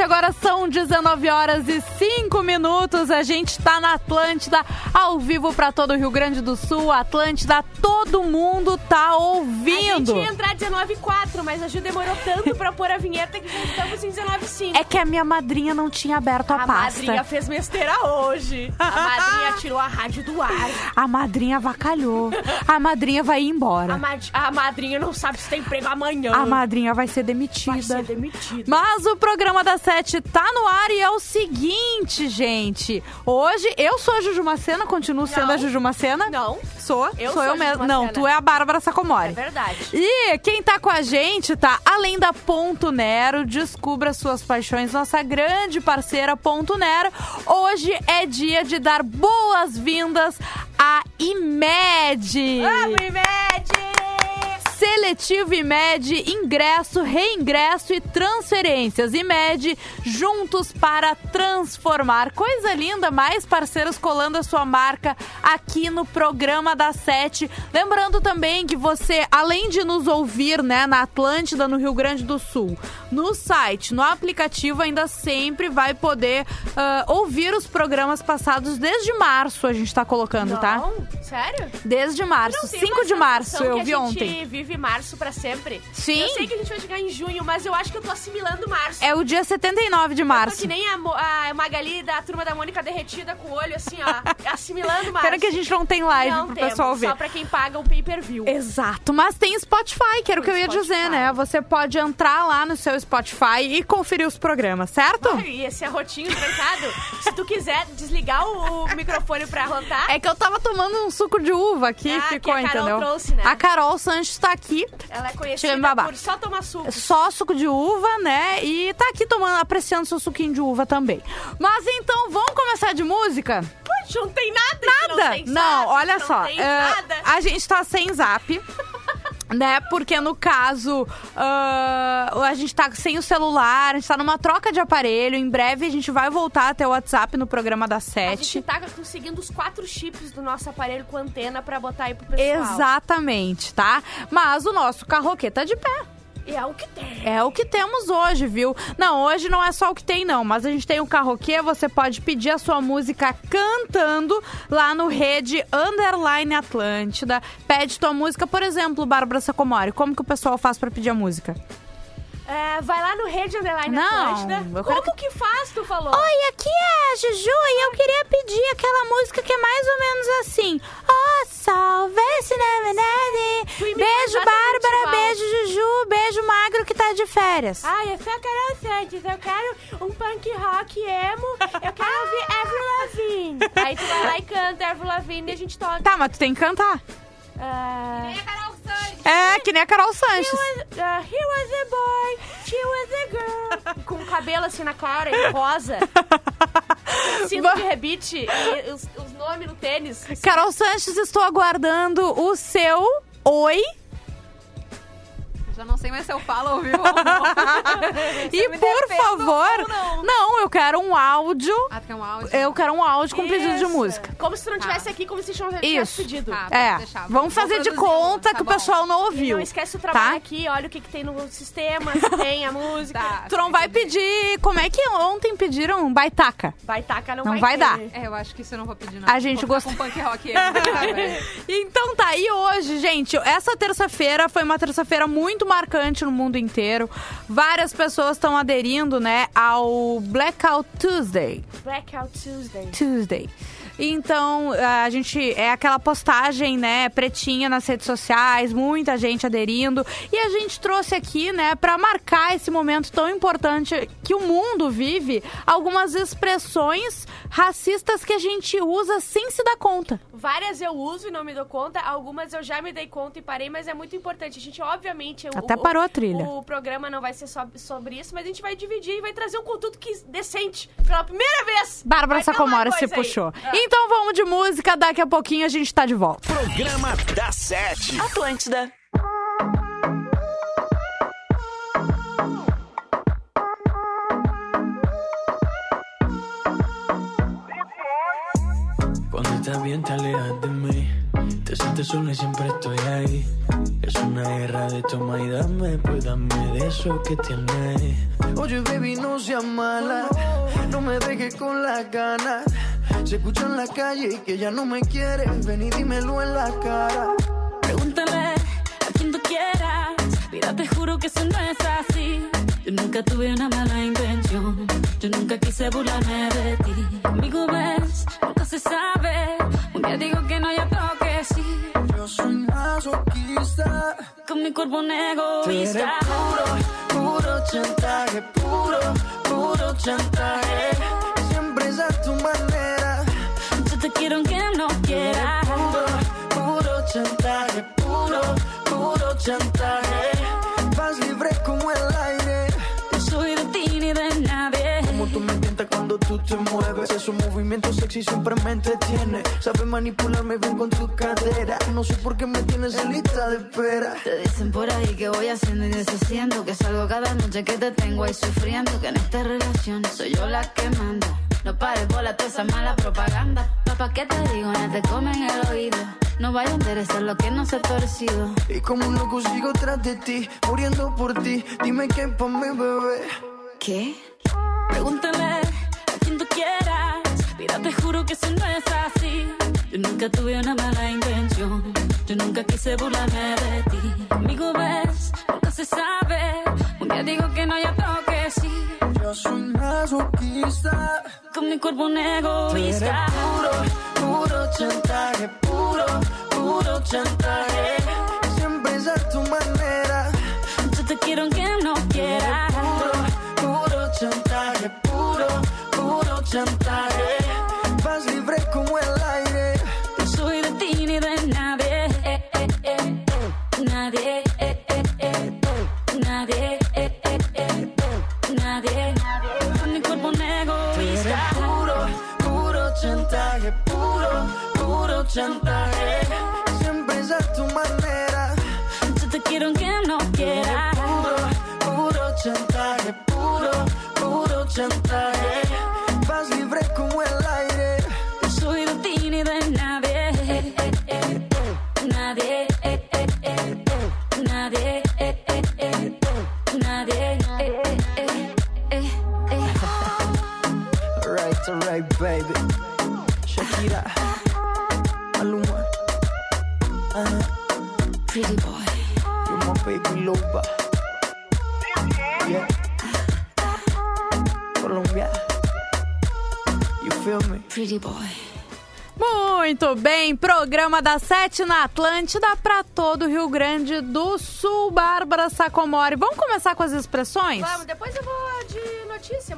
Agora são 19 horas e 5 minutos. A gente tá na Atlântida, ao vivo pra todo o Rio Grande do Sul. Atlântida, todo mundo tá ouvindo. A gente ia entrar 19 e 4, mas a Ju demorou tanto pra pôr a vinheta que já estamos em 19 e 5. É que a minha madrinha não tinha aberto a, a pasta. madrinha fez besteira hoje. A madrinha tirou a rádio do ar. A madrinha avacalhou. A madrinha vai ir embora. A, ma a madrinha não sabe se tem emprego amanhã. A madrinha vai ser demitida. Vai ser demitida. Mas o programa da Sete tá no ar e é o seguinte, gente. Hoje eu sou a Juju Macena, continuo sendo Não. a Juju Macena. Não. Sou, Eu sou sou eu a mesmo. Não, tu é a Bárbara É Sacomori. verdade. E quem tá com a gente, tá? Além da Ponto Nero, descubra suas paixões, nossa grande parceira Ponto Nero. Hoje é dia de dar boas-vindas à IMED. Vamos, Imed! Seletivo IMED, ingresso, reingresso e transferências. IMED, juntos para transformar. Coisa linda, mais parceiros colando a sua marca aqui no programa da Sete. Lembrando também que você, além de nos ouvir né, na Atlântida, no Rio Grande do Sul, no site, no aplicativo, ainda sempre vai poder ah, ouvir os programas passados desde março, a gente tá colocando, tá? Não? Sério? Desde março, Não tem 5 uma de março, eu vi ontem. gente vive março pra sempre. Sim. Eu sei que a gente vai chegar em junho, mas eu acho que eu tô assimilando março. É o dia 79 de Eu tô março. que nem a, Mo- a Magali da turma da Mônica derretida com o olho assim, ó, assimilando março. Pena que a gente não tem live não pro temos, pessoal ver. Só pra quem paga o pay-per-view. Exato, mas tem Spotify, que era o que eu ia Spotify. dizer, né? Você pode entrar lá no seu Spotify e conferir os programas, certo? Ai, E esse arrotinho trancado, se tu quiser desligar o, o microfone pra rotar, É que eu tava tomando um suco de uva aqui, Ah, que ficou, a Carol entendeu? trouxe, né? A Carol Sanches tá aqui, ela é conhecida por só tomar suco. só suco de uva, né? E tá aqui tomando, apreciando seu suquinho de uva também. Mas então, vamos começar de música? Putz, não tem nada. Nada! Não, tem Não, zap, olha não só. tem nada. a gente tá sem zap. Né? Porque no caso, ah, a gente tá sem o celular, a gente tá numa troca de aparelho. Em breve a gente vai voltar até o WhatsApp no programa da A gente tá conseguindo os quatro chips do nosso aparelho com antena pra botar aí pro pessoal. Exatamente, tá? Mas o nosso carroquê tá de pé. É o que tem. É o que temos hoje, viu? Não, hoje não é só o que tem, não. Mas a gente tem um carroquê, você pode pedir a sua música cantando lá no Rede Underline Atlântida. Pede tua música, por exemplo, Bárbara Sacomori. Como que o pessoal faz pra pedir a música? É, vai lá no Rede Underline Não, Atlântida. eu quero Como que faz, tu falou? Oi, aqui é a Juju e eu queria pedir aquela música que é mais ou menos assim. Oh, salve esse neve Beijo, Bárbara. igual. Beijo, Juju. Beijo, Magro, que tá de férias. Ai, eu sou a Carol Santos, eu quero um punk rock emo, eu quero ouvir Avril Lavigne. Aí tu vai lá e canta Avril Lavigne e a gente toca. Tá, mas tu tem que cantar. É, que nem a Carol Sanches. He was, uh, he was a boy, she was a girl. Com o cabelo assim na cara e rosa. Cinto de rebite, e os, os nomes no tênis. Carol Sanches, estou aguardando o seu oi. Já não sei mais se eu falo ou não. E por favor, ou não? eu quero um áudio. Ah, tu quer um áudio? Eu quero um áudio com pedido de Isso. música. Como se tu não Tá. estivesse aqui, como se não tivesse Isso. pedido. Tá, pode É, deixar. vamos fazer de produzir conta tá que o bom. pessoal não E ouviu. não esquece o trabalho Tá? aqui, olha o que, que tem no sistema, se tem a música. Tá. Tu não vai pedir. Como é que ontem pediram baitaca? Vai tacar, não, Não vai dar. ter. É, eu acho que isso eu não vou pedir, não. A gente vou ficar gosta- com punk rock. aí, Então tá, e hoje, gente, essa terça-feira foi uma terça-feira muito marcante no mundo inteiro. Várias pessoas estão aderindo, né, ao Blackout Tuesday. Blackout Tuesday. Tuesday. Então, a gente é aquela postagem, né, pretinha nas redes sociais, muita gente aderindo. E a gente trouxe aqui, né, para marcar esse momento tão importante que o mundo vive, algumas expressões racistas que a gente usa sem se dar conta. Várias eu uso e não me dou conta, algumas eu já me dei conta e parei, mas é muito importante. A gente, obviamente. Até o- parou a trilha. O programa não vai ser só sobre isso, mas a gente vai dividir e vai trazer um conteúdo que decente pela primeira vez. Bárbara Sacomora se aí. puxou. Ah. Então vamos de música, daqui a pouquinho a gente tá de volta. Programa da Sete. Atlântida. Cuando estás bien te alejas de mí Te sientes sola y siempre estoy ahí Es una guerra de toma y dame Pues dame de eso que tienes Oye baby no seas mala No me dejes con las ganas Se escucha en la calle que ya no me quieres Ven y dímelo en la cara Pregúntale a quien tú quieras. Mira, te juro que eso no es así. Yo nunca tuve una mala intención. Yo nunca quise burlarme de ti. Conmigo ves, nunca se sabe. Un día digo que no, y otro que sí. Yo soy masoquista Con mi cuerpo un Tú egoísta. puro, puro chantaje Puro, puro chantaje Siempre es a tu manera Yo te quiero aunque no quieras. Puro, puro chantaje, puro, puro chantaje. Vas libre como el aire. Tú me tientas cuando tú te mueves. Esos movimientos sexy siempre me entretiene. Sabes manipularme bien con tu cadera. No sé por qué me tienes en lista de espera. Te dicen por ahí que voy haciendo y deshaciendo, que salgo cada noche que te tengo ahí sufriendo, que en esta relación soy yo la que manda. No pares bola toda esa mala propaganda. Papá, ¿qué te digo? No te comen el oído. No vaya a interesar lo que no se ha torcido. Y como un loco sigo tras de ti, muriendo por ti. Dime qué pa' mi bebé. ¿Qué? Pregúntale a quien tú quieras. Mira, te juro que eso no es así. Yo nunca tuve una mala intención. Yo nunca quise burlarme de ti. Conmigo ves, nunca se sabe. Un día digo que no, y otro que sí. Yo soy masoquista. Con mi cuerpo un Tú egoísta. puro, puro chantaje, puro, puro chantaje. Siempre es a tu manera. Yo te quiero aunque no quieras. Chantaje, puro, puro chantaje. Vas libre como el aire. No soy de ti ni de nadie. Eh, eh, eh. Nadie. Nadie. Nadie. Con mi cuerpo egoísta. puro, puro chantaje, puro, puro chantaje. Alright, baby. Shakira, Maluma, uh, Pretty boy. you're my baby loba. Yeah. Colombia. You feel me? Pretty boy. Muito bem, programa da Sete na Atlântida para todo o Rio Grande do Sul. Bárbara Sacomori. Vamos começar com as expressões? Vamos, depois eu vou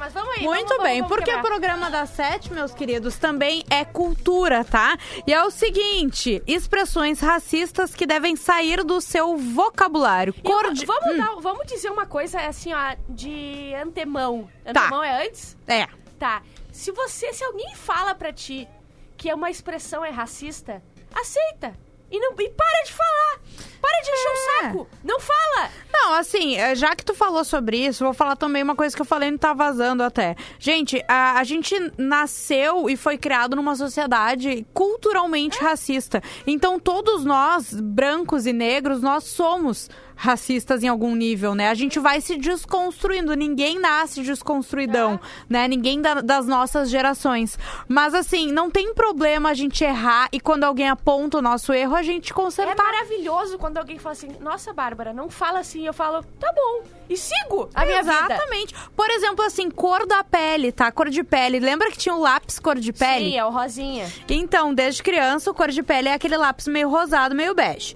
mas vamos aí. Muito vamos, bem, vamos, vamos porque o quebrar. programa da Sete, meus queridos, também é cultura, tá? E é o seguinte: expressões racistas que devem sair do seu vocabulário. E eu- Cordi- vamos, Hum, dar- vamos dizer uma coisa assim, ó, de antemão. Antemão é antes? É. Tá. Se você, se alguém fala pra ti que é uma expressão é racista, aceita. E, não, e para de falar. Para de encher É. o saco. Não fala. Não, assim, eh, já que tu falou sobre isso, vou falar também uma coisa que eu falei e não tá vazando até. Gente, a, a gente nasceu e foi criado numa sociedade culturalmente racista. Então, todos nós, brancos e negros, nós somos racistas em algum nível, né? A gente vai se desconstruindo. Ninguém nasce desconstruidão, né? Ninguém da- das nossas gerações. Mas, assim, não tem problema a gente errar e quando alguém aponta o nosso erro, a gente É consertar. maravilhoso quando alguém fala assim, nossa, Bárbara, não fala assim, eu falo, tá bom. E sigo a minha vida. Exatamente. Por exemplo, assim, cor da pele, tá? Cor de pele. Lembra que tinha o lápis cor de pele? Sim, é o rosinha. Então, desde criança, o cor de pele é aquele lápis meio rosado, meio bege.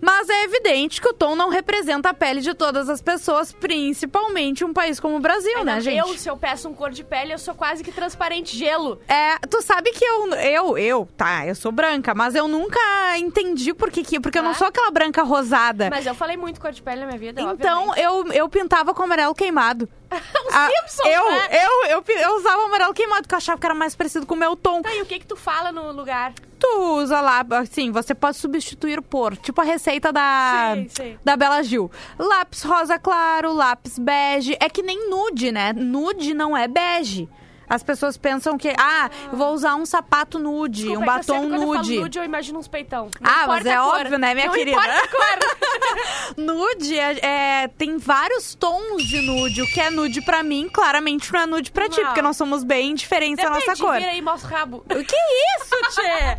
Mas é evidente que o tom não representa a pele de todas as pessoas, principalmente um país como o Brasil, né, Ainda gente? Eu, se eu peço um cor de pele, eu sou quase que transparente gelo. É, tu sabe que eu, eu, eu, tá, eu sou branca, mas eu nunca entendi por que que, porque eu não Ah. sou aquela branca rosada. Mas eu falei muito cor de pele na minha vida, Então, obviamente. eu, eu pintava com amarelo queimado. Ah, eu, né? eu, eu, pi- eu usava amarelo queimado, porque eu achava que era mais parecido com o meu tom. Tá, e o que que tu fala no lugar? Tu usa lá, assim, você pode substituir por, tipo a receita da, Sim, sim. da Bela Gil. Lápis rosa claro, lápis bege. É que nem nude, né? Nude não é bege. As pessoas pensam que, ah, eu vou usar um sapato nude, Desculpa, um é que eu batom sempre, quando eu nude. nude, eu imagino uns peitão. Não Ah, mas é óbvio, né, minha não querida? Nude é, é- tem vários tons de nude. O que é nude pra mim, claramente não é nude pra ti, Não. porque nós somos bem diferentes da nossa Depende, cor. vira aí, mostra o rabo. O que é isso, Tchê?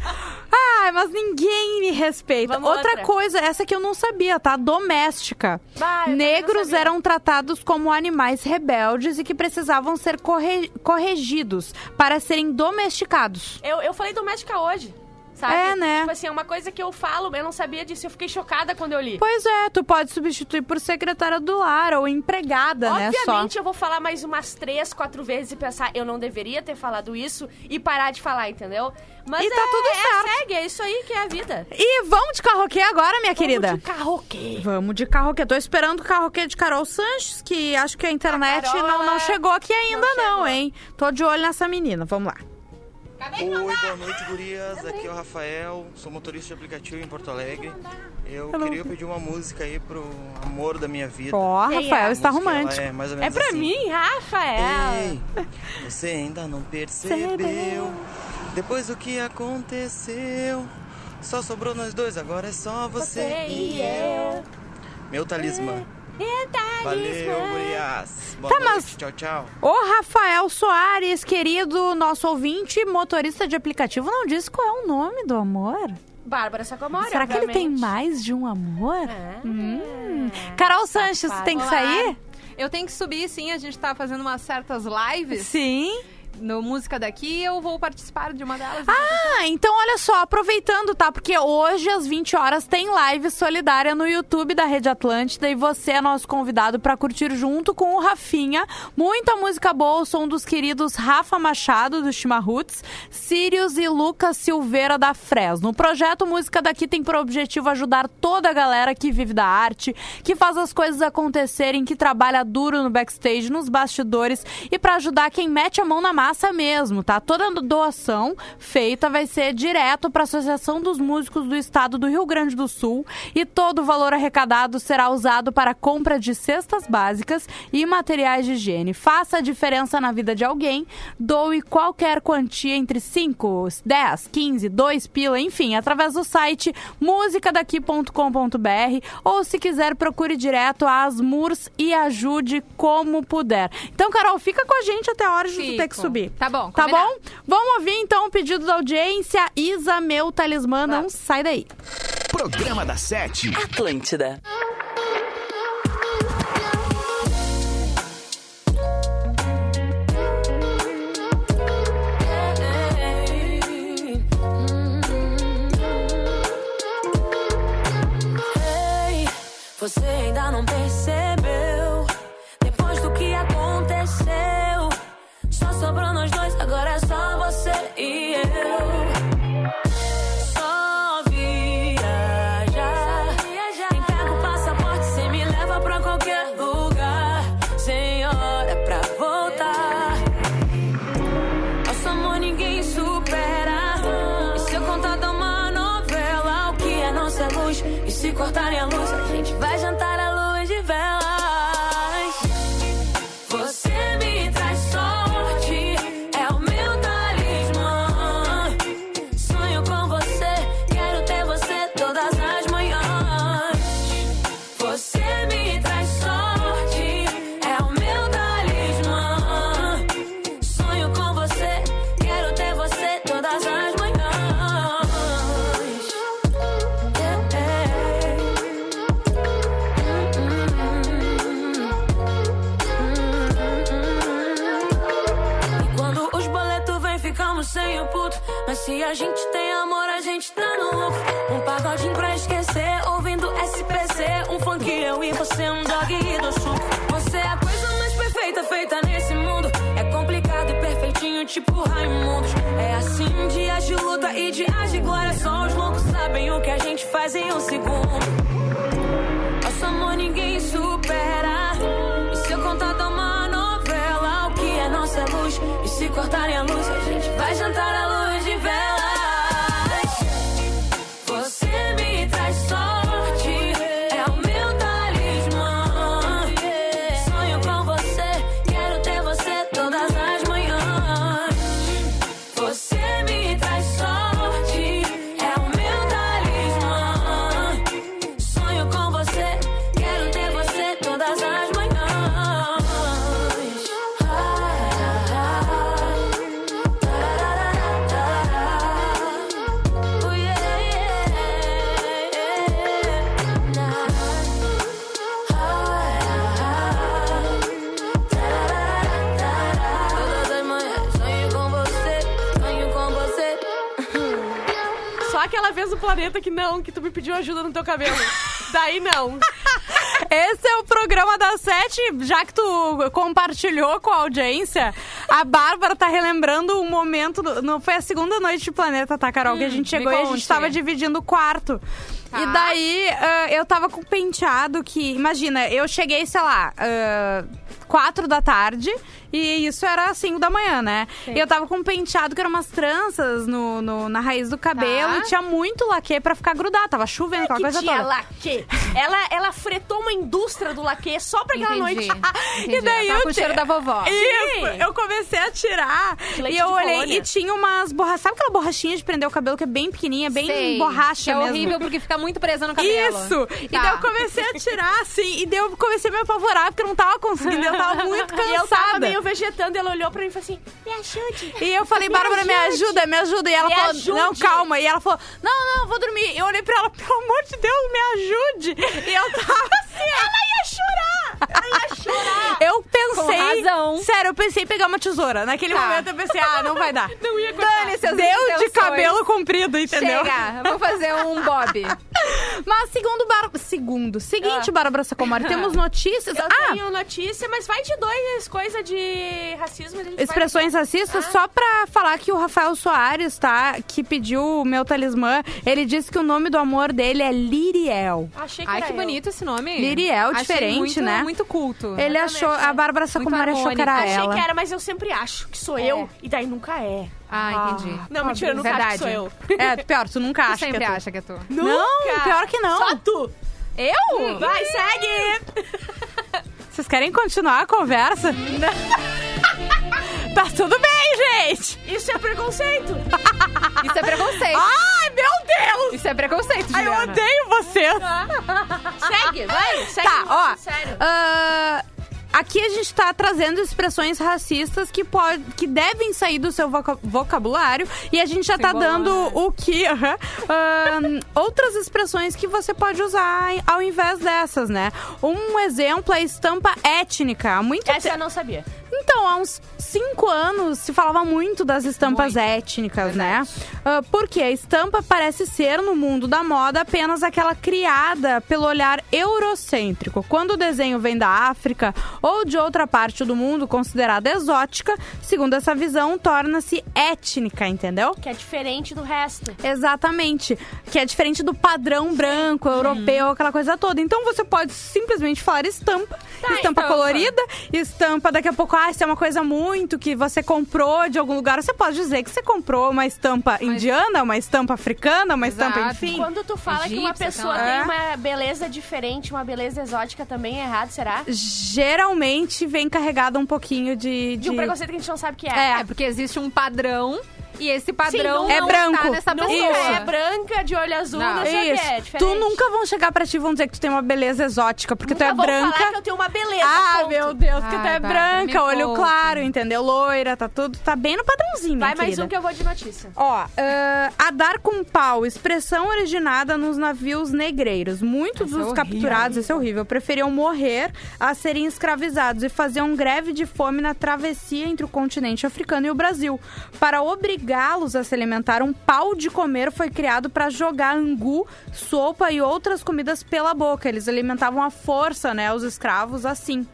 Ai, mas ninguém me respeita. Vamos outra, outra. coisa, essa que eu não sabia, tá? Doméstica. Não Negros eram tratados como animais rebeldes e que precisavam ser corre- corrigidos para serem domesticados. Eu, eu falei doméstica hoje, sabe? É, né? Tipo assim, é uma coisa que eu falo, eu não sabia disso, eu fiquei chocada quando eu li. Pois é, tu pode substituir por secretária do lar ou empregada, né? Só. Obviamente, eu vou falar mais umas três, quatro vezes e pensar, eu não deveria ter falado isso e parar de falar, entendeu? Mas E tá é, tudo é, certo. segue, é isso aí que é a vida. E vamos de carroquê agora, minha querida? Vamos de carroquê. Vamos de carroquê. Tô esperando o carroquê de Carol Sanches, que acho que a internet A Carol, não, não chegou aqui ainda, não não, hein? Tô de olho nessa menina. Vamos lá. Oi, boa noite, gurias. Aqui é o Rafael, sou motorista de aplicativo em Porto Alegre. Eu queria pedir uma música aí pro amor da minha vida. Ó, Quem Rafael é? está romântico. É, mais ou É menos pra assim. mim, Rafael. Ei, você ainda não percebeu Depois do que aconteceu Só sobrou nós dois, agora é só você, Você e e eu Meu talismã Valeu, gurias Boa Tá, noite, mas- tchau, tchau Ô, Rafael Soares, querido nosso ouvinte, motorista de aplicativo, não disse qual é o nome do amor? Bárbara Sacomori, Será que ele tem obviamente. mais de um amor? É. Hum. Carol Sanches, Safado. tem que Olá. sair? Eu tenho que subir, sim. A gente tá fazendo umas certas lives Sim. No Música Daqui. Eu vou participar de uma delas. Ah, então olha só, aproveitando, tá? Porque hoje às 20 horas tem live solidária no YouTube da Rede Atlântida e você é nosso convidado pra curtir junto com o Rafinha. Muita música boa, o som dos queridos Rafa Machado do Chimarruts, Sirius e Lucas Silveira da Fresno. O projeto Música Daqui tem por objetivo ajudar toda a galera que vive da arte, que faz as coisas acontecerem, que trabalha duro no backstage, nos bastidores e pra ajudar quem mete a mão na massa mesmo, tá? Toda doação feita vai ser direto para a Associação dos Músicos do Estado do Rio Grande do Sul e todo o valor arrecadado será usado para a compra de cestas básicas e materiais de higiene. Faça a diferença na vida de alguém, doe qualquer quantia entre 5, 10, 15, 2 pila, enfim, através do site musicadaqui.com.br ou se quiser procure direto a Asmurs e ajude como puder. Então, Carol, fica com a gente até a hora de ter que Fico. Subir. Tá bom, Tá combinado. bom? Vamos ouvir então o pedido da audiência. Isa, meu talismã, não sai daí. Programa da Sete. Atlântida. Você ainda não puto. Mas se a gente tem amor, a gente tá no louco. Um pagodinho pra esquecer, ouvindo SPC. Um funk eu e você, um dog e do suco. Você é a coisa mais perfeita feita nesse mundo. É complicado e perfeitinho, tipo Raimundos. É assim, dias de luta e dias de glória. Só os loucos sabem o que a gente faz em um segundo. Nosso amor ninguém supera. Luz? E se cortarem a luz, a gente vai jantar à luz de velas. Do planeta que não, que tu me pediu ajuda no teu cabelo. Daí não. Esse é o programa das sete, já que tu compartilhou com a audiência. A Bárbara tá relembrando um momento. do- não foi a segunda noite de planeta, tá, Carol? que a gente me chegou e a gente tava dividindo o quarto. Tá. E daí ah, eu tava com um penteado que. Imagina, eu cheguei, sei lá, ah, quatro da tarde. E isso era cinco da manhã, né? E eu tava com um penteado que eram umas tranças no, no- na raiz do cabelo. Tá. E tinha muito laque pra ficar grudado. Tava chovendo, aquela que coisa tinha toda. laque. Ela, ela fretou uma indústria do laque só pra aquela Entendi. noite. Entendi. E daí tá eu com o cheiro da vovó. Isso, eu comecei a tirar. Leite e eu olhei colônia. e tinha umas borrachas. Sabe aquela borrachinha de prender o cabelo que é bem pequenininha, bem Sei, borracha é mesmo? horrível porque fica muito presa no cabelo. Isso! E Tá. daí eu comecei a tirar, assim, e daí eu comecei a me apavorar, porque eu não tava conseguindo, eu tava muito cansada. Eu vegetando ela olhou pra mim e falou assim: Me ajude. E eu falei, Bárbara, me ajuda, me ajuda. E ela Me falou, ajude. não, calma. E ela falou, não, não, vou dormir. Eu olhei pra ela, pelo amor de Deus, me ajude. E eu tava assim, ela ia chorar. Ela ia chorar. Eu pensei, razão. sério, eu pensei em pegar uma tesoura. Naquele Tá. momento eu pensei, ah, não vai dar. Não ia Dane seus Deu de cabelo comprido, entendeu? Chega, vou fazer um bob. Mas segundo, Bar... segundo, seguinte, Bárbara Sacomori, temos notícias. Eu ah, tenho notícia, mas vai de dois, coisa de racismo. a gente vai- Expressões racistas, só pra falar que o Rafael Soares, tá? Que pediu o meu talismã, ele disse que o nome do amor dele é Liriel. Achei que Ai, era que eu. bonito esse nome. Liriel, Achei diferente, muito, né? Muito culto. Ele achou, a Bárbara Sacomori achou que era Achei ela. que era, mas eu sempre acho que sou É. eu. E daí nunca é. Ah, entendi. Não, mentira, eu nunca acho que Verdade. sou eu. É, pior, tu nunca Tu acha sempre que é tu. acha que é tu. Não, pior que não. Só tu. Eu? Vai, segue. Vocês querem continuar a conversa? tá tudo bem, gente. Isso é preconceito. Isso é preconceito. Ai, meu Deus. Isso é preconceito, Ai, eu odeio vocês. segue, vai. Segue. Tá, ó. Sério. ah, aqui a gente tá trazendo expressões racistas que, pode, que devem sair do seu voca- vocabulário e a gente já tá Simbolona. dando o que. aham, ahn, outras expressões que você pode usar ao invés dessas, né? Um exemplo é estampa étnica. Muito Essa tempo. eu não sabia. Então, há uns cinco anos se falava muito das estampas étnicas, né? Ah, porque a estampa parece ser, no mundo da moda, apenas aquela criada pelo olhar eurocêntrico. Quando o desenho vem da África ou de outra parte do mundo considerada exótica, segundo essa visão, torna-se étnica, entendeu? Que é diferente do resto. Exatamente. Que é diferente do padrão branco, europeu, aquela coisa toda. Então você pode simplesmente falar estampa, estampa estampa. colorida, estampa daqui a pouco, ah, se é uma coisa muito que você comprou de algum lugar, você pode dizer que você comprou uma estampa indiana, uma estampa africana, uma estampa, Exato. enfim. Quando tu fala que uma Egípcia, pessoa lá. tem uma beleza diferente, uma beleza exótica também é errado, será? Geralmente vem carregado um pouquinho de. De um preconceito que a gente não sabe o que é. É. É, porque existe um padrão e esse padrão não é não branco. tá nessa Nunca pessoa. é branca, de olho azul, não, Não. sei o que é. Diferente. tu nunca vão chegar pra ti e vão dizer que tu tem uma beleza exótica, porque Nunca tu é branca. falar que eu tenho uma beleza, Ah, ponto. meu Deus, que tu é Bárbara, branca, olho poupe. claro, entendeu? Loira, tá tudo, tá bem no padrãozinho, Vai mais querida. um que eu vou de notícia. Ó, ah, a dar com pau, expressão originada nos navios negreiros. Muitos Essa é dos horrível. capturados, esse é horrível, preferiam morrer a serem escravizados e faziam greve de fome na travessia entre o continente africano e o Brasil. Para obrigá-los a se alimentar, um pau de comer foi criado para jogar angu, sopa e outras comidas pela boca. Eles alimentavam à força, né, os escravos assim.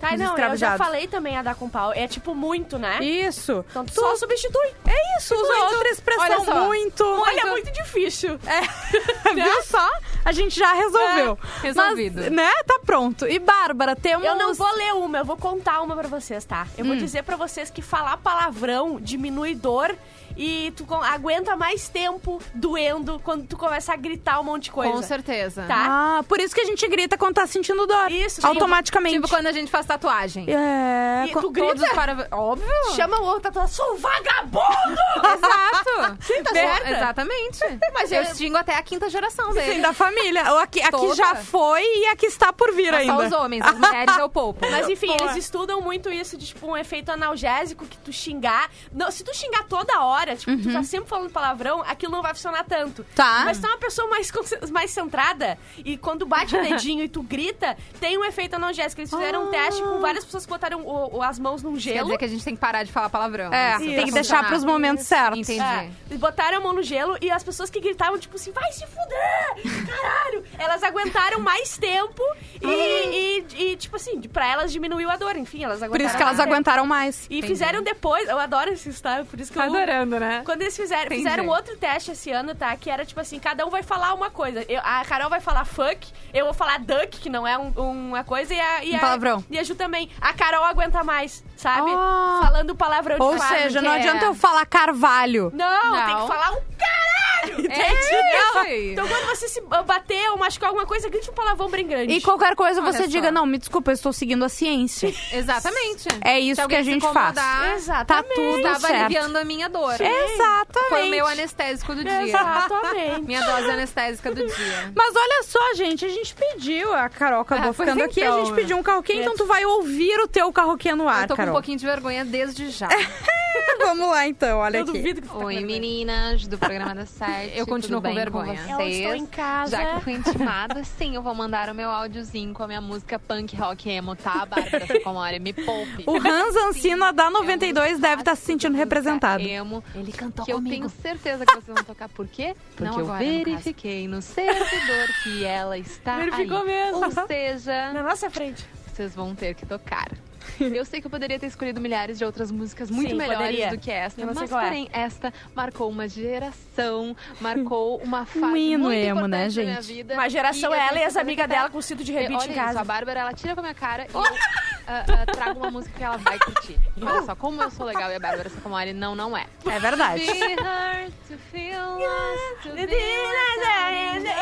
Tá, não, eu já falei também a dar com pau. É tipo muito, né? Isso. Então tu só substitui. É isso, usa outra expressão Olha só. muito. Olha, é muito difícil. É, viu só? A gente já resolveu. É, resolvido. Mas, né? Tá pronto. E Bárbara, temos... Eu não vou ler uma, eu vou contar uma pra vocês, tá? Eu Hum. vou dizer pra vocês que falar palavrão diminui dor e tu aguenta mais tempo doendo quando tu começa a gritar um monte de coisa. Com certeza. Tá? Ah, por isso que a gente grita quando tá sentindo dor. Isso, tipo- Automaticamente. Tipo quando a gente faz tatuagem. É... E tu grita, para... Óbvio. chama o outro tatuador, sou um vagabundo! Exato. Sim, tá certa. Exatamente. Mas eu xingo até a quinta geração dele. Sim, da família. Aqui, aqui já foi e aqui está por vir Mas ainda. só os homens, as mulheres eu poupo. Mas enfim, Boa. eles estudam muito isso de, tipo, um efeito analgésico que tu xingar. Não, se tu xingar toda hora, tipo, tu tá sempre falando palavrão, aquilo não vai funcionar tanto. Uhum. Tá. Mas se tu é uma pessoa mais, mais centrada e quando bate o dedinho e tu grita, tem um efeito analgésico. Eles fizeram um teste com várias pessoas que botaram o- o- as mãos num Quer gelo. dizer que a gente tem que parar de falar palavrão. É, Isso, tem que deixar pros momentos certos. Entendi. É, eles botaram a mão no gelo e as pessoas que gritavam, tipo assim, vai se fuder! Caralho! Elas aguentaram mais tempo e, e, e, tipo assim, pra elas diminuiu a dor. Enfim, elas aguentaram Por isso que elas mais aguentaram mais. E fizeram depois, eu adoro esse style, por isso que eu amo. Adorando, né? Quando eles fizeram, Entendi. fizeram outro teste esse ano, tá? Que era tipo assim, cada um vai falar uma coisa. Eu- a Carol vai falar fuck, eu vou falar duck, que não é um- uma coisa, e a, e Um a, palavrão. E a Ju também. A Carol aguenta mais, sabe? Ah. Falando palavrão de Ou seja, não é- adianta eu falar carvalho. Não, tem Não. que falar um caralho! É isso. Então quando você se bater ou machucar alguma coisa, grite um palavrão bem grande. E qualquer coisa Olha você só. diga, não, me desculpa, eu estou seguindo a ciência. Exatamente. É isso que a gente faz. Exatamente. Tá tudo Estava certo. aliviando a minha dor. Exatamente. Foi o meu anestésico do dia. Exatamente. Minha dose anestésica do dia. Mas olha só, gente, a gente pediu, a Carol acabou Ah, ficando aqui, a então, gente pediu um carroquê, então tu vai ouvir o teu carroquê no ar, Eu tô com um pouquinho de vergonha desde já. Vamos lá então, olha Eu aqui. duvido que tu tá Oi, vergonha. meninas do programa da Sete. Eu continuo com vergonha. Com Eu vocês? estou em casa. Já que eu fui intimada, sim, eu vou mandar o meu áudiozinho com a minha música punk rock emo, tá? Bárbara Sacomori, me poupe. O Hans Ancina da 92 deve estar se sentindo representado. Emo, Ele cantou que eu comigo. tenho certeza que vocês vão tocar. Por quê? Porque Não eu agora, no verifiquei no servidor que ela está Verificou aí. mesmo. Ou seja, Na nossa frente. vocês vão ter que tocar. Eu sei que eu poderia ter escolhido milhares de outras músicas muito Sim, melhores poderia. do que esta, mas é. porém esta marcou uma geração, marcou uma fase Um hino muito emo, né, importante minha gente? vida. Uma geração eu é ela e as amigas dela com cinto de É, rebite Olha em isso, casa. a Bárbara, ela tira com a minha cara e eu ah, ah, trago uma música que ela vai curtir. Olha só, como eu sou legal e a Bárbara Sacomori não, não é. É verdade.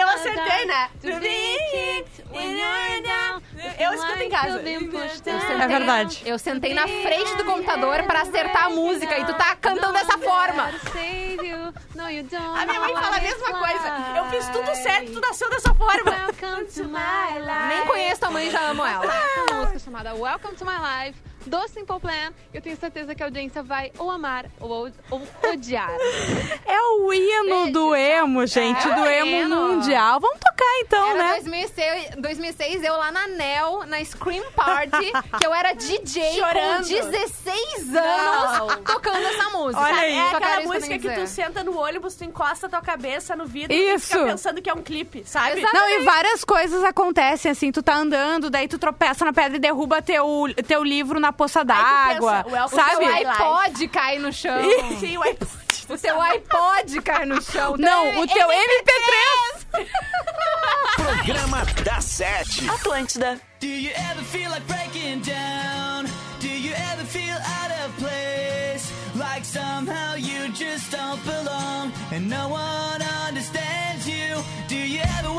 Eu acertei, né? to be kicked when you're down, Eu escuto em casa. É verdade. Eu sentei na frente do computador pra acertar a música e tu tá cantando dessa forma. A minha mãe fala a mesma coisa. Eu fiz tudo certo, tu nasceu dessa forma. Welcome to my life. Nem conheço tua mãe e já amo ela. Essa música chamada Welcome to My Life, do Simple Plan. Eu tenho certeza que a audiência vai ou amar ou, ou odiar. É o hino Beijo. do emo, gente, É do emo hino. mundial. Vamos tocar então, Era né? 2006, 2006, eu lá na NEL, na Scream Party, que eu era DJ Chorando. com 16 anos, tocando essa música. Olha aí. É Só aquela música que tu senta no ônibus, tu encosta a tua cabeça no vidro Isso. e fica pensando que é um clipe, sabe? Exato. Não, e várias coisas acontecem, assim, tu tá andando, daí tu tropeça na pedra e derruba teu, teu livro na poça d'água, O sabe? seu Ai, iPod cai no chão. Sim, o iPod. O seu iPod cai no chão. Não, o teu MP3! Programa da Sete. Atlântida. Do you ever feel like breaking down? Do you ever feel out of place? Like somehow you just don't belong and no one understands you? Do you ever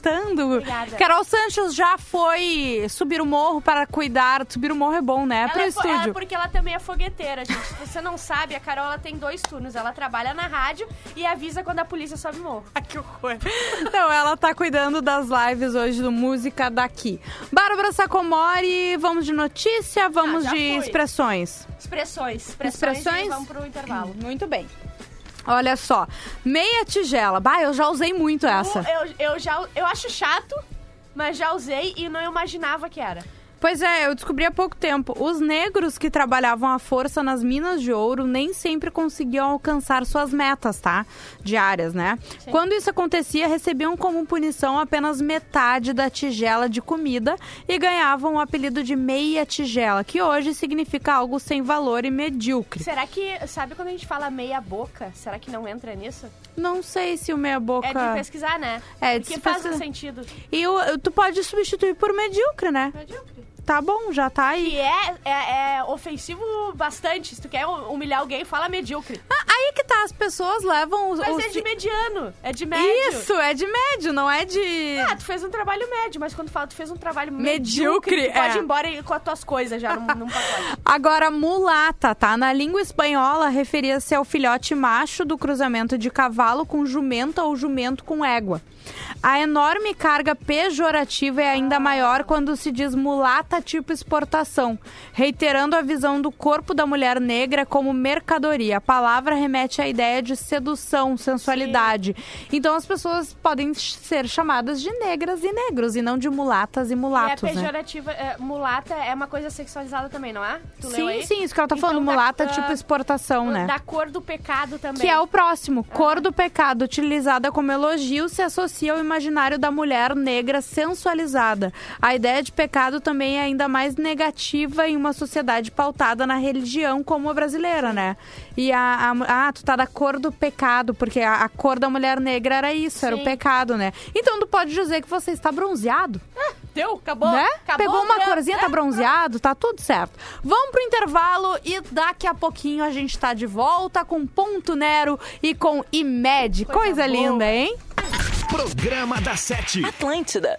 cantando. Obrigada. Carol Sanches já foi subir o morro para cuidar. Subir o morro é bom, né? Pro Ela é fo- estúdio. ela- porque ela também é fogueteira, gente. Se você não sabe, a Carol ela tem dois turnos. Ela trabalha na rádio e avisa quando a polícia sobe o morro. que horror. Então, ela tá cuidando das lives hoje do Música Daqui. Bárbara Sacomori, vamos de notícia, vamos Ah, de fui. expressões. Expressões. Expressões, Expressões? e vamos pro intervalo. Muito bem. Olha só, meia tigela. Bah, eu já usei muito essa. Eu, eu já eu acho chato, mas já usei e não imaginava que era. Pois é, eu descobri há pouco tempo. Os negros que trabalhavam à força nas minas de ouro nem sempre conseguiam alcançar suas metas, tá? Diárias, né? Quando isso acontecia, recebiam como punição apenas metade da tigela de comida e ganhavam o apelido de meia tigela, que hoje significa algo sem valor e medíocre. Será que, sabe quando a gente fala meia boca? Será que não entra nisso? Não sei se o meia boca. É de pesquisar, né? É, de Porque se faz pesquisar. sentido. E o- tu pode substituir por medíocre, né? Medíocre. Tá bom, já tá aí. E é, é, é ofensivo bastante. Se tu quer humilhar alguém, fala medíocre. Ah, aí que tá, as pessoas levam os. Mas os é de mediano, é de médio. Isso, é de médio, não é de. Ah, tu fez um trabalho médio, mas quando fala tu fez um trabalho Medíocre, medíocre, tu pode é. ir embora com as tuas coisas já num, num pacote. Agora, mulata, tá? Na língua espanhola, referia-se ao filhote macho do cruzamento de cavalo com jumenta ou jumento com égua. A enorme carga pejorativa é ainda maior quando se diz mulata tipo exportação, reiterando a visão do corpo da mulher negra como mercadoria. A palavra remete à ideia de sedução, sensualidade. Então as pessoas podem ser chamadas de negras e negros, e não de mulatas e mulatos, a né? pejorativa, é, mulata é uma coisa sexualizada também, não é? Tu Sim, sim, isso que ela tá Então, falando, da- mulata ah, tipo exportação, né? Da cor do pecado também. Que é o próximo. Cor do pecado, utilizada como elogio, se associa ao imaginário da mulher negra sensualizada. A ideia de pecado também é ainda mais negativa em uma sociedade pautada na religião como a brasileira, né? E a, a- ah, tu tá da cor do pecado, porque a, a cor da mulher negra era isso, era o Sim. pecado, né? Então tu pode dizer que você está bronzeado. Deu? Acabou? Né? Acabou Pegou uma corzinha, tá bronzeado, tá tudo certo. Vamos pro intervalo e daqui a pouquinho a gente tá de volta com Ponto Nero e com IMED. Coisa, Coisa linda, hein? Programa da Sete. Atlântida.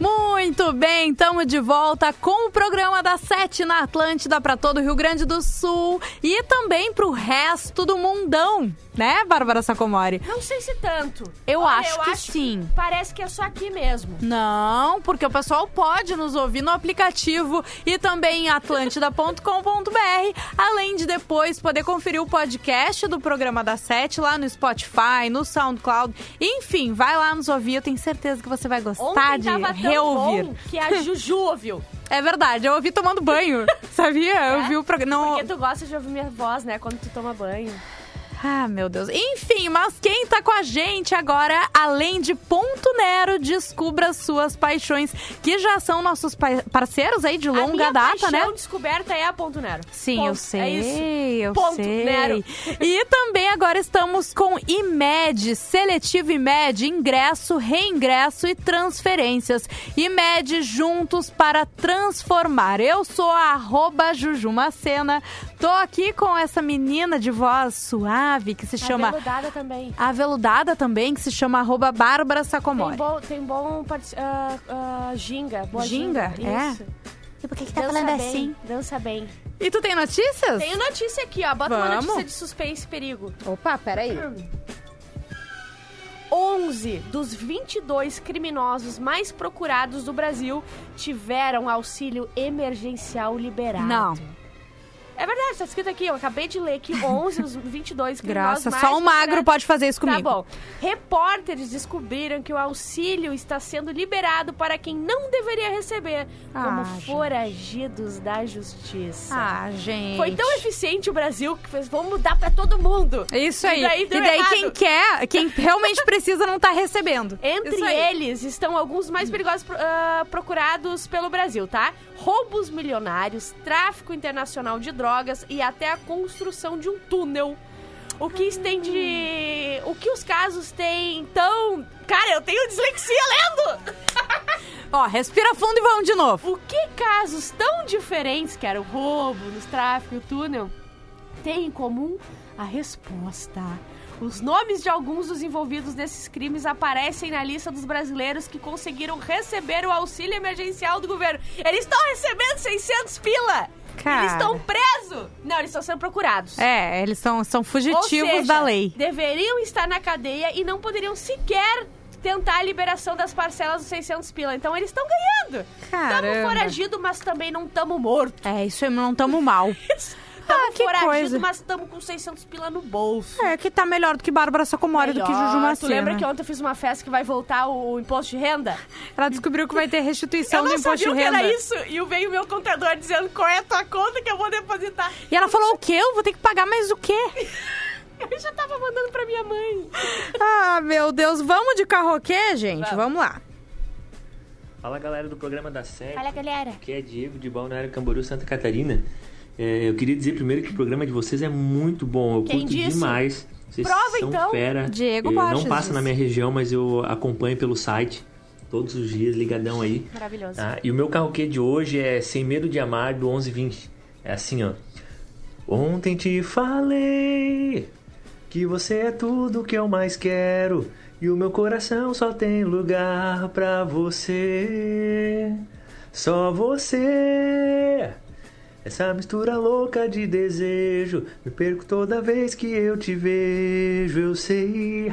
Muito bem, estamos de volta com o programa da Sete na Atlântida para todo o Rio Grande do Sul e também pro resto do mundão, né, Bárbara Sacomori? Não sei se tanto. Eu Olha, acho que sim. parece que é só aqui mesmo. Não, porque o pessoal pode nos ouvir no aplicativo e também em atlântida.com.br, além de depois poder conferir o podcast do programa da Sete lá no Spotify, no SoundCloud. Enfim, vai lá nos ouvir, eu tenho certeza que você vai gostar Ontem de reouvir. que a Juju ouviu. É verdade, eu ouvi tomando banho, sabia? Eu vi o programa. Não... Porque tu gosta de ouvir minha voz, né? Quando tu toma banho. Ah, meu Deus. Enfim, mas quem tá com a gente agora, além de Ponto Nero, descubra suas paixões, que já são nossos pa- parceiros aí de a longa data, né? paixão descoberta é a Ponto Nero. Sim, Ponto. eu sei, É isso. eu Ponto sei. Nero. E também agora estamos com IMED, Seletivo IMED, ingresso, reingresso e transferências. IMED juntos para transformar. Eu sou a arroba Jujumacena, tô aqui com essa menina de voz suave que se chama... Aveludada também. Aveludada também, que se chama arroba Bárbara Sacomori. Tem bom, tem bom ah, ah, ginga. Boa Ginga? ginga. É? Isso. E por que, que Dança bem, Dança bem. E tu tem notícias? Tenho notícia aqui, ó. Bota uma Vamos. notícia de suspense e perigo. Opa, peraí. 11 dos 22 criminosos mais procurados do Brasil tiveram auxílio emergencial liberado. Não. É verdade, tá escrito aqui. Eu acabei de ler que 11 dos 22 criminosos Graça, mais só um magro procurados- pode fazer isso Tá comigo. bom. Repórteres descobriram que o auxílio está sendo liberado para quem não deveria receber, como Ah, gente. foragidos da justiça. Ah, gente. Foi tão eficiente o Brasil que fez, vamos dar pra todo mundo. Isso E aí. daí E deu daí, errado. quem quer, quem realmente precisa, não tá recebendo. Entre Isso aí. eles estão alguns mais perigosos pro- ah, procurados pelo Brasil, tá? Roubos milionários, tráfico internacional de drogas e até a construção de um túnel. O que estende. O que os casos têm tão. Cara, eu tenho dislexia lendo! Ó, respira fundo e vamos de novo. O que casos tão diferentes, que era o roubo, nos tráfico o túnel, têm em comum? A resposta. Os nomes de alguns dos envolvidos nesses crimes aparecem na lista dos brasileiros que conseguiram receber o auxílio emergencial do governo. Eles estão recebendo 600 pila! Cara. Eles estão presos! Não, eles estão sendo procurados. É, eles são, são fugitivos seja, da lei. deveriam estar na cadeia e não poderiam sequer tentar a liberação das parcelas dos 600 pila. Então eles estão ganhando. Caramba. Tamo foragido, mas também não tamo morto. É, isso não tamo mal. Tamo Ah, que foragido, coisa. mas tamo com 600 pila no bolso. É, que tá melhor do que Bárbara Sacomori, do que. Juju Macena. Tu lembra que ontem eu fiz uma festa que vai voltar o, o imposto de renda? Ela descobriu que vai ter restituição eu do não imposto sabia o de que renda. era isso. E veio o meu contador dizendo qual é a tua conta que eu vou depositar. E ela falou, o quê? Eu vou ter que pagar mais o quê? Eu já tava mandando pra minha mãe. ah, meu Deus. Vamos de carroquê, gente? Vamos. Vamos lá. Fala galera do programa da Sete. Fala, galera. Aqui é Diego de Balneário Camboriú, Santa Catarina. É, eu queria dizer primeiro que o programa de vocês é muito bom. Eu Quem curto disse? demais. Vocês Prova, são então. fera. Diego Eu Borges Não passa na minha região, mas eu acompanho pelo site todos os dias, ligadão aí. Maravilhoso. Tá? E o meu carroquê de hoje é Sem Medo de Amar, do 1120. É assim, ó. Ontem te falei que você é tudo que eu mais quero. E o meu coração só tem lugar pra você. Só você. Essa mistura louca de desejo. Me perco toda vez que eu te vejo, eu sei.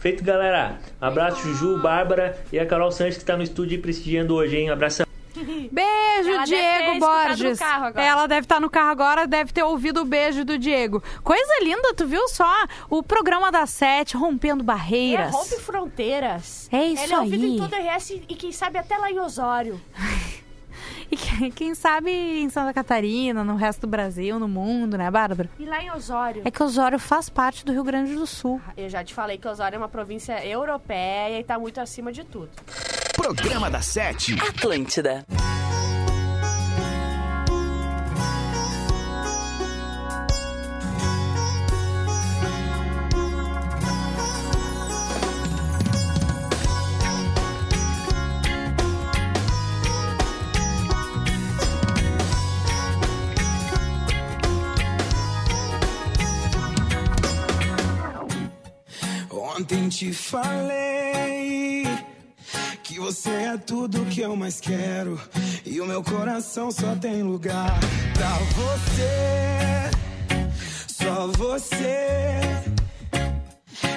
Feito, galera. Abraço, Juju, Bárbara e a Carol Santos que tá no estúdio prestigiando hoje, hein? Abração. Beijo, Ela Diego Borges. no carro agora. Ela deve estar no carro agora, deve ter ouvido o beijo do Diego. Coisa linda, tu viu só? O programa da Sete rompendo É, barreiras. rompe fronteiras. É isso Ele é ouvido aí. em todo RS e quem sabe até lá em Osório. E quem, sabe em Santa Catarina, no resto do Brasil, no mundo, né, Bárbara? E lá em Osório. É que Osório faz parte do Rio Grande do Sul. Eu já te falei que Osório é uma província europeia e tá muito acima de tudo. Programa da Sete. Atlântida. Te falei que você é tudo que eu mais quero e o meu coração só tem lugar pra você, só você.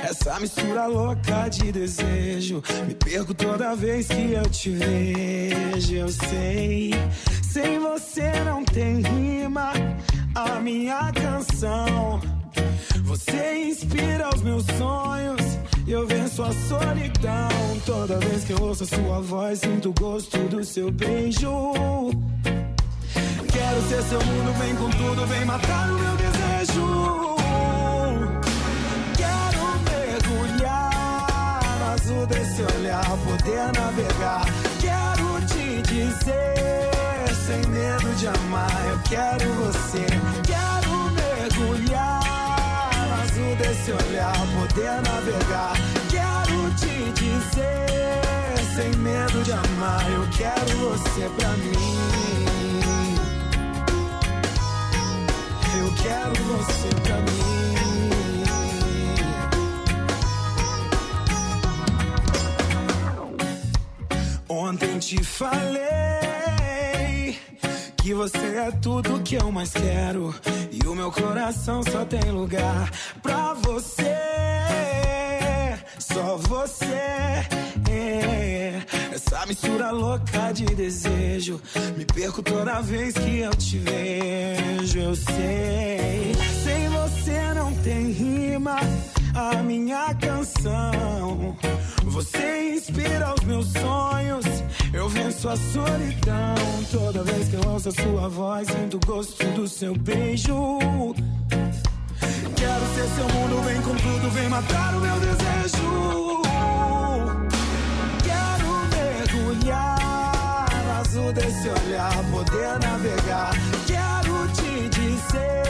Essa mistura louca de desejo me perco toda vez que eu te vejo. Eu sei, sem você não tem rima a minha canção. Você inspira os meus sonhos e eu venço a solidão. Toda vez que eu ouço sua voz, sinto o gosto do seu beijo. Quero ser seu mundo, vem com tudo, vem matar o meu desejo. Quero mergulhar no azul desse olhar, poder navegar. Quero te dizer, sem medo de amar, eu quero você. Quero mergulhar desse olhar, poder navegar. Quero te dizer, sem medo de amar, eu quero você pra mim. Eu quero você pra mim. Ontem te falei que você é tudo que eu mais quero e o meu coração só tem lugar pra você. Só você. Essa mistura louca de desejo me perco toda vez que eu te vejo. Eu sei, sem você não tem rima a minha canção. Você inspira os meus sonhos, eu venço a solidão. Toda vez que eu ouço a sua voz, sinto o gosto do seu beijo. Quero ser seu mundo, vem com tudo, vem matar o meu desejo. Quero mergulhar no azul desse olhar, poder navegar. Quero te dizer,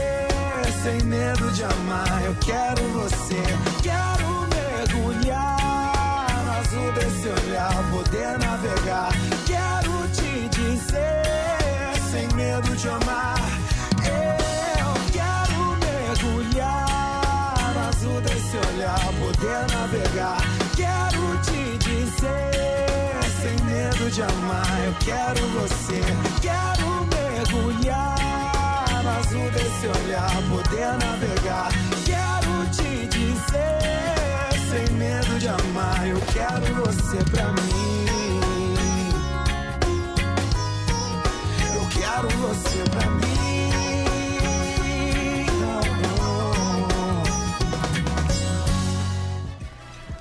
sem medo de amar, eu quero você. Quero mergulhar no azul desse olhar, poder navegar. Quero te dizer, sem medo de amar. Eu quero mergulhar no azul desse olhar, poder navegar. Quero te dizer, sem medo de amar. Eu quero você, quero navegar. Quero te dizer, sem medo de amar. Eu quero você pra mim. Eu quero você pra mim.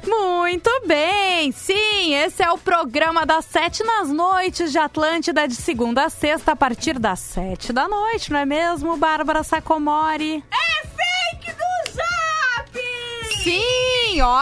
Muito bem! Sim, esse é o programa das sete nas noites de Atlântida, de segunda a sexta, a partir das sete da noite, não é mesmo, Bárbara Sacomori? É fake do Zap! Sim, ó,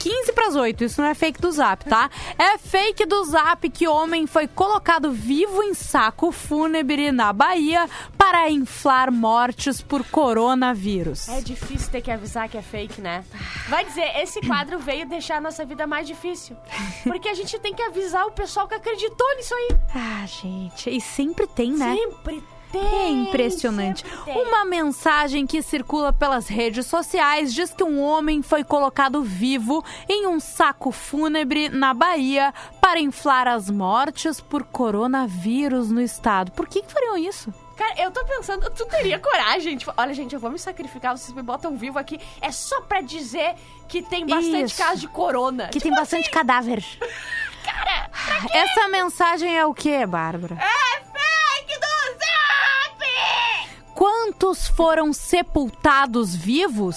15 para as 8, isso não é fake do Zap, tá? É fake do Zap que homem foi colocado vivo em saco fúnebre na Bahia para inflar mortes por coronavírus. É difícil ter que avisar que é fake, né? Vai dizer, esse quadro veio deixar a nossa vida mais difícil. Porque a gente tem que avisar o pessoal que acreditou nisso aí. Ah, gente, e sempre tem, né? Sempre tem. É impressionante. Uma mensagem que circula pelas redes sociais diz que um homem foi colocado vivo em um saco fúnebre na Bahia para inflar as mortes por coronavírus no estado. Por que, que fariam isso? Cara, eu tô pensando, tu teria coragem? Tipo, olha, gente, eu vou me sacrificar, vocês me botam vivo aqui. É só pra dizer que tem bastante Isso. caso de corona. Que Tipo tem bastante cadáver. Cara, quê? Essa mensagem é o que, Bárbara? É! Quantos foram sepultados vivos?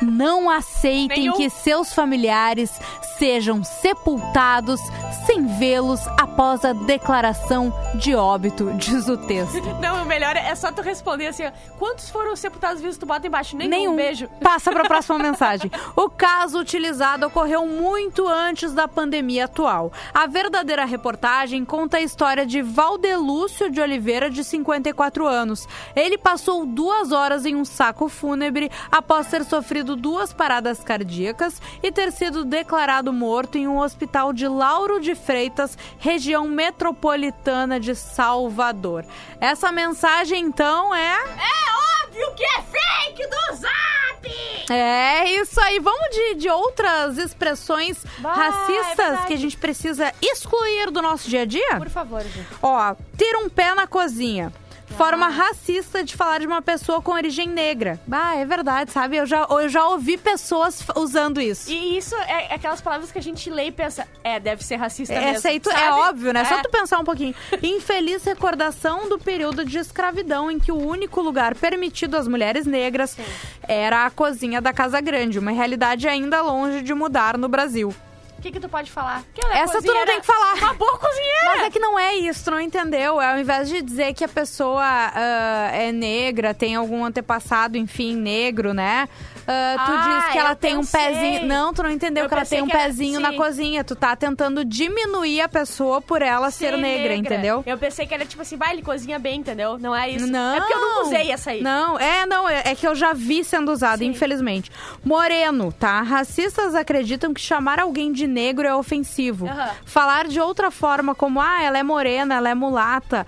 Não aceitem Nenhum. que seus familiares sejam sepultados sem vê-los após a declaração de óbito, diz o texto. Não, o melhor é só tu responder assim, ó, quantos foram sepultados vivos, tu bota embaixo. Nenhum, Nenhum. beijo. Passa para a próxima mensagem. O caso utilizado ocorreu muito antes da pandemia atual. A verdadeira reportagem conta a história de Valdelúcio de Oliveira, de 54 anos. Ele passou duas horas em um saco fúnebre após ter sofrido duas paradas cardíacas e ter sido declarado morto em um hospital de Lauro de Freitas, região metropolitana de Salvador. Essa mensagem, então, é. É óbvio que é fake do Zap! É isso aí. Vamos de, de outras expressões Bah, é racistas verdade. que a gente precisa excluir do nosso dia a dia? Por favor, gente. Ó, ter um pé na cozinha. Forma racista de falar de uma pessoa com origem negra. Bah, é verdade, sabe? Eu já, eu já ouvi pessoas usando isso. E isso é aquelas palavras que a gente lê e pensa, é, deve ser racista mesmo. Essa aí tu- é óbvio, né? Só É. tu pensar um pouquinho. Infeliz recordação do período de escravidão em que o único lugar permitido às mulheres negras era a cozinha da Casa Grande, uma realidade ainda longe de mudar no Brasil. Que, que tu pode falar? Que ela é Essa tu não cozinheira, tem que falar. Uma boa cozinheira. Mas é que não é isso, tu não entendeu. É, ao invés de dizer que a pessoa ah, é negra, tem algum antepassado, enfim, negro, né? Ah, tu Ah, diz que ela eu tem um pensei. pezinho. Não, tu não entendeu Eu que ela pensei tem um que era- pezinho na sim. cozinha. Tu tá tentando diminuir a pessoa por ela ser, negra, entendeu? Eu pensei que era tipo assim, vai, ele cozinha bem, entendeu? Não é isso. Não. É porque eu nunca usei essa aí. Não, é, não, é, é que eu já vi sendo usado, Sim. infelizmente. Moreno, tá? Racistas acreditam que chamar alguém de negro é ofensivo. Aham. Falar de outra forma, como, ah, ela é morena, ela é mulata,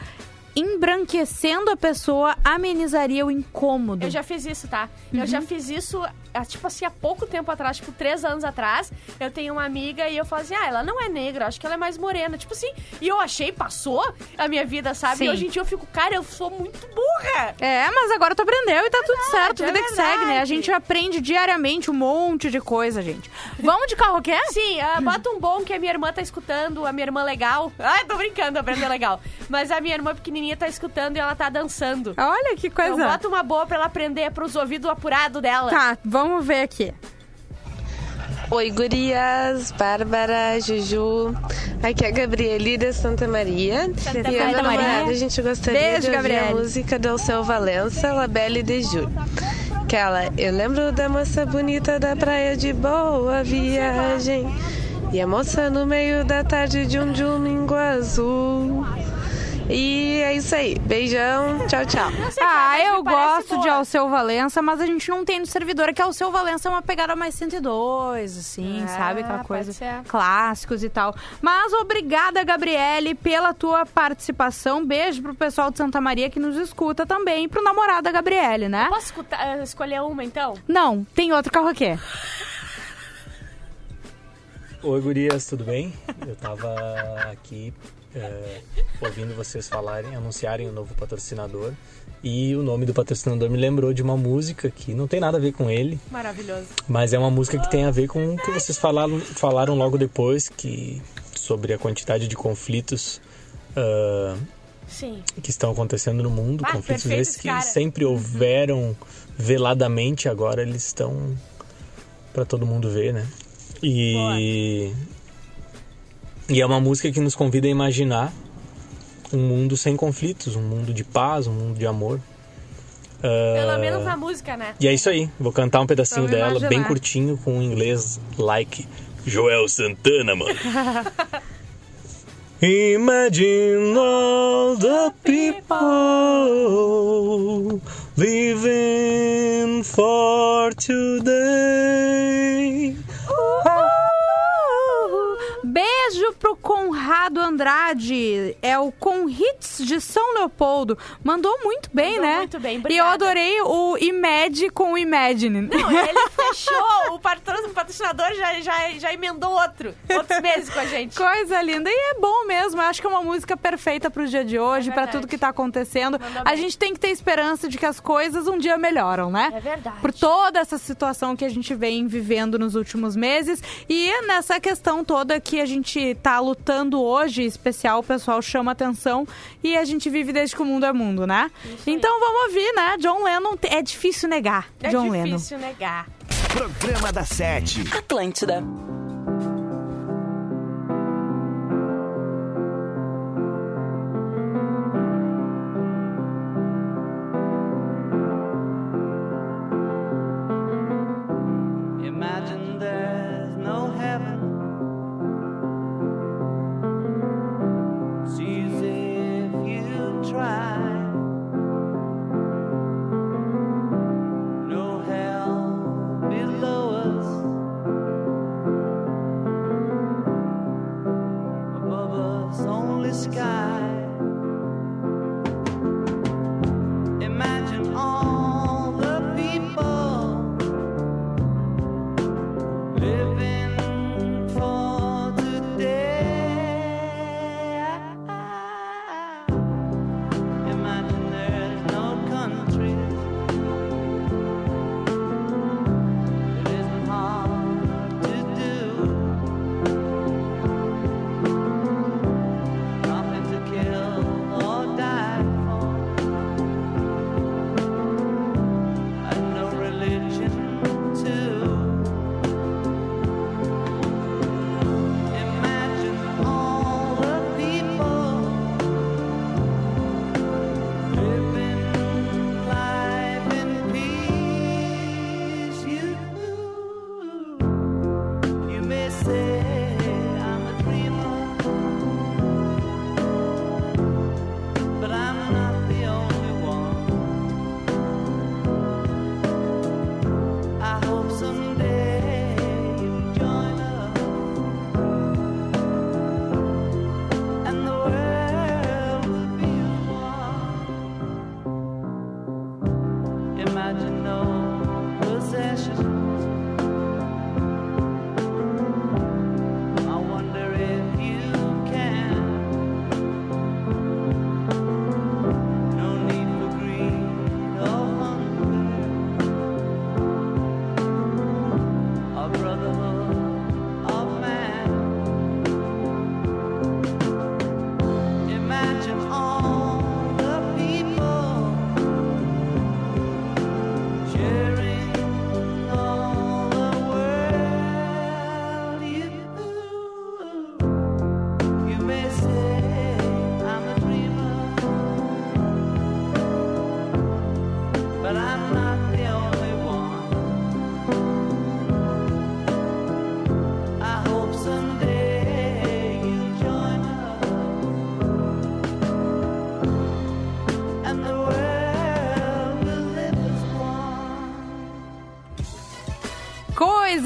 embranquecendo a pessoa amenizaria o incômodo. Eu já fiz isso, tá? Eu Uhum. já fiz isso, tipo assim, há pouco tempo atrás, tipo, três anos atrás. Eu tenho uma amiga e eu falo assim, ah, ela não é negra, acho que ela é mais morena. Tipo assim, e eu achei, passou a minha vida, sabe? Sim. E hoje em dia eu fico, cara, eu sou muito burra. É, mas agora tu aprendeu e tá tudo certo. é Vida que segue, né? A verdade. gente aprende diariamente um monte de coisa, gente. Vamos de carro quê? Sim, ah, bota um bom que a minha irmã tá escutando, a minha irmã legal. Ai, tô brincando, a Brenda é legal. Mas a minha irmã pequenininha tá escutando e ela tá dançando. Olha que coisa. Então bota uma boa pra ela aprender pros ouvidos apurados dela. Tá, vamos ver aqui. Oi, gurias, Bárbara, Juju. Aqui é a Gabrieli de Santa Maria. Santa e eu meu Maria. namorado, a gente gostaria Beijo, de ouvir Gabriele. a música do Seu Valença, La Belle de Ju. Aquela, eu lembro da moça bonita da praia de boa viagem. E a moça no meio da tarde de um domingo azul. E é isso aí. Beijão, tchau, tchau. Ah, eu gosto de Alceu Valença, mas a gente não tem no servidor. É que Alceu Valença é uma pegada mais 102, assim, É, sabe? Aquela coisa clássicos e tal. Mas obrigada, Gabriele, pela tua participação. Beijo pro pessoal de Santa Maria que nos escuta também. E pro namorado da Gabriele, né? Posso escutar- eh, escolher uma, então? Não, tem outro carro aqui. Oi, gurias, tudo bem? Eu tava aqui é, ouvindo vocês falarem, anunciarem o novo patrocinador. E o nome do patrocinador me lembrou de uma música que não tem nada a ver com ele, Maravilhoso. mas é uma música que tem a ver com o que vocês falaram, falaram logo depois, que sobre a quantidade de conflitos Sim. que estão acontecendo no mundo, Ah, conflitos perfeito esses esse que cara. sempre houveram veladamente, agora eles estão para todo mundo ver, né? E e é uma música que nos convida a imaginar um mundo sem conflitos, um mundo de paz, um mundo de amor. Ah, Pelo menos na música, né? E é isso aí, vou cantar um pedacinho Vamos dela, bem imaginar. curtinho, com um inglês like Joel Santana, mano. Imagine all the people living for today. Beijo pro Conrado Andrade. É o Conhits de São Leopoldo. Mandou muito bem, Mandou né? muito bem, E eu obrigada. adorei o Imed com o Imagine. Não, ele fechou, o patro- o patrocinador já, já, já emendou outro. Outros meses com a gente. Coisa linda. E é bom mesmo. Eu acho que é uma música perfeita pro dia de hoje, pra tudo que tá acontecendo. A gente tem que ter esperança de que as coisas um dia melhoram, né? É verdade. Por toda essa situação que a gente vem vivendo nos últimos meses. E nessa questão toda que a gente tá lutando hoje, especial, o pessoal chama atenção. E a gente vive desde que o mundo é mundo, né? Então vamos ouvir, né? John Lennon. É difícil negar. É John Lennon. difícil negar. Programa da Sete. Atlântida.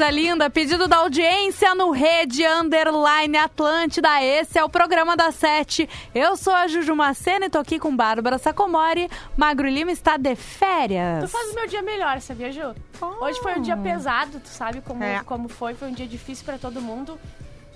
Coisa linda, pedido da audiência no Rede Underline Atlântida. Esse é o programa da Sete. Eu sou a Juju Macena e tô aqui com Bárbara Sacomori. Magro Lima está de férias. Tu faz o meu dia melhor, sabia, Ju? Hoje foi um dia pesado, tu sabe como, É. como foi. Foi um dia difícil pra todo mundo.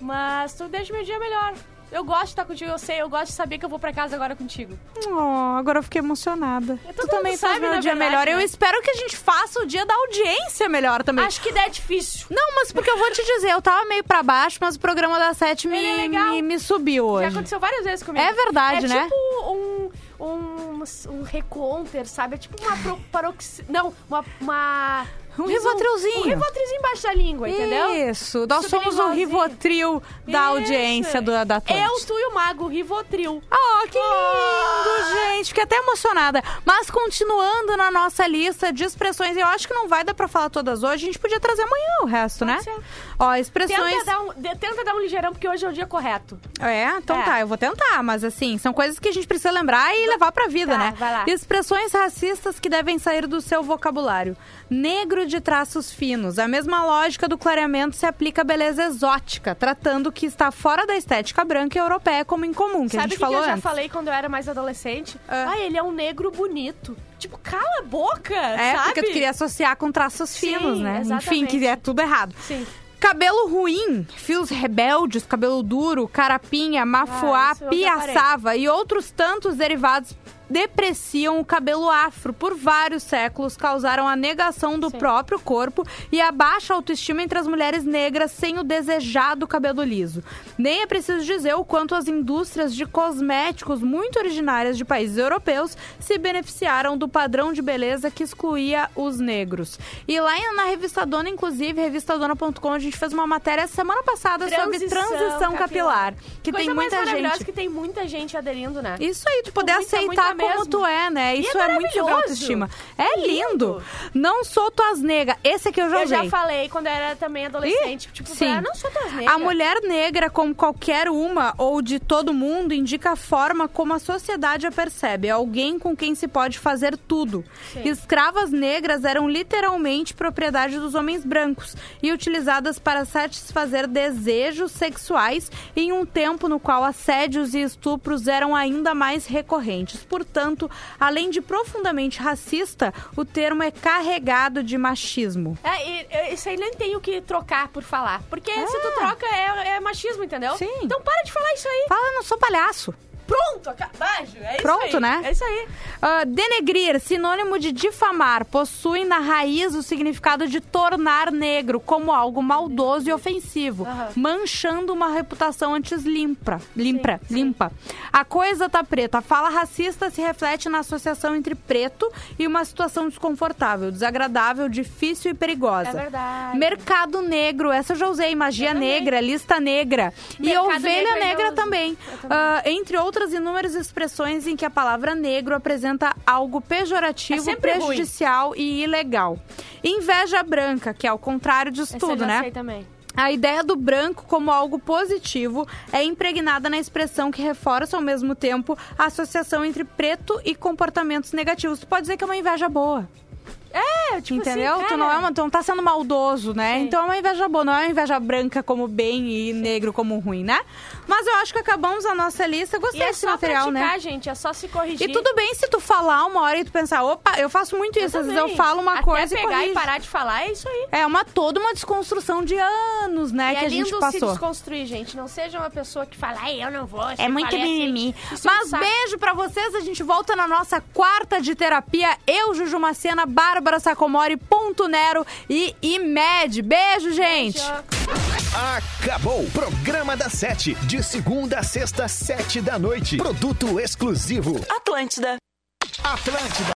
Mas tu deixa o meu dia melhor. Eu gosto de estar contigo, eu sei. Eu gosto de saber que eu vou pra casa agora contigo. Oh, agora eu fiquei emocionada. todo Tu também mundo faz sabe, meu dia verdade, melhor. Eu né? espero que a gente faça o dia da audiência melhor também. Acho que é difícil. Não, mas porque eu vou te dizer, eu tava meio pra baixo, mas o programa da Sete me, é me, me subiu Já hoje. aconteceu várias vezes comigo. É verdade, é né? tipo um, um, um recounter, sabe? É tipo uma paroxi... Não, uma... uma Um rivotrilzinho. Um, rivotrilzinho embaixo da língua, entendeu? Isso, nós Subindo somos o. Rivotril da Isso. audiência do, da Atlântida. Eu, tu e o Mago, o Rivotril. Oh, que lindo, gente. Fiquei até emocionada. Mas continuando na nossa lista de expressões, eu acho que não vai dar pra falar todas hoje. A gente podia trazer amanhã o resto, né? ser. Ó, expressões... Tenta dar, um, de- tenta dar um ligeirão, porque hoje é o dia correto. É, então É. tá, eu vou tentar, mas assim, são coisas que a gente precisa lembrar e levar pra vida, Tá, né? vai lá. Expressões racistas que devem sair do seu vocabulário. Negro de traços finos. A mesma lógica do clareamento se aplica à beleza exótica, tratando o que está fora da estética branca e europeia como incomum, que a Sabe o gente que, que falou eu já antes. falei quando eu era mais adolescente? Ah, ele é um negro bonito. Tipo, cala a boca, É, sabe? porque tu queria associar com traços Sim, finos, né? Enfim, exatamente. que é tudo errado. Sim. Cabelo ruim, fios rebeldes, cabelo duro, carapinha, mafuá, Ah, eu já parei. piaçava e outros tantos derivados depreciam o cabelo afro por vários séculos, causaram a negação do próprio corpo e a baixa autoestima entre as mulheres negras sem o desejado cabelo liso. Nem é preciso dizer o quanto as indústrias de cosméticos muito originárias de países europeus se beneficiaram do padrão de beleza que excluía os negros. E lá na revista Dona, inclusive, revistadona.com, a gente fez uma matéria semana passada sobre transição capilar, que Coisa tem mais muita maravilhosa gente que tem muita gente aderindo, né? isso aí, tu poder aceitar muita como mesmo. tu é, né? E Isso é é, muito sobre autoestima. É lindo. Não sou tuas nega. Esse aqui eu já Eu usei. já falei quando eu era também adolescente. tipo, Sim. ah, não sou tuas. A mulher negra, como qualquer uma ou de todo mundo, indica a forma como a sociedade a percebe. É alguém com quem se pode fazer tudo. Sim. Escravas negras eram literalmente propriedade dos homens brancos e utilizadas para satisfazer desejos sexuais em um tempo no qual assédios e estupros eram ainda mais recorrentes. Portanto, além de profundamente racista, o termo é carregado de machismo. É, isso aí nem tem o que trocar por falar. Porque se tu troca, é, é machismo, entendeu? Sim. Então para de falar isso aí. Fala, não sou palhaço. Pronto. É isso Pronto, aí. né? É isso aí. Ah, denegrir, sinônimo de difamar, possui na raiz o significado de tornar negro como algo maldoso e ofensivo, manchando uma reputação antes limpa. Limpa, limpa. A coisa tá preta. A fala racista se reflete na associação entre preto e uma situação desconfortável, desagradável, difícil e perigosa. É verdade. Mercado negro, essa eu já usei, magia negra, lista negra. e Mercado ovelha negro ainda negra uso. também. Também. Ah, entre outras inúmeras expressões em que a palavra negro apresenta algo É pejorativo, ruim. prejudicial e ilegal. Inveja branca, que é ao contrário disso Essa eu tudo, já né? sei também. A ideia do branco como algo positivo é impregnada na expressão que reforça ao mesmo tempo a associação entre preto e comportamentos negativos. Tu pode dizer que é uma inveja boa. É, tipo Entendeu? assim, tu não é uma, tu não tá sendo maldoso, né? Sim. Então é uma inveja boa, não é uma inveja branca como bem e negro como ruim, né? Mas eu acho que acabamos a nossa lista. E Gostei é desse só material, praticar, né? gente. É só se corrigir. E tudo bem se tu falar uma hora e tu pensar, opa, eu faço muito isso. Às vezes eu falo uma Até coisa e pegar corrijo. e parar de falar, é isso aí. É uma toda uma desconstrução de anos, né, e que é a gente lindo se passou. desconstruir, gente. Não seja uma pessoa que fala, ai, eu não vou. É sempre muito assim." mimimi. Isso é um Mas saco. beijo pra vocês. A gente volta na nossa quarta de terapia. Eu, Juju Macena, Bárbara Sacomori, Ponto Nero e IMED. Beijo, gente. Acabou! Programa da Sete. De segunda a sexta, sete da noite. Produto exclusivo. Atlântida. Atlântida.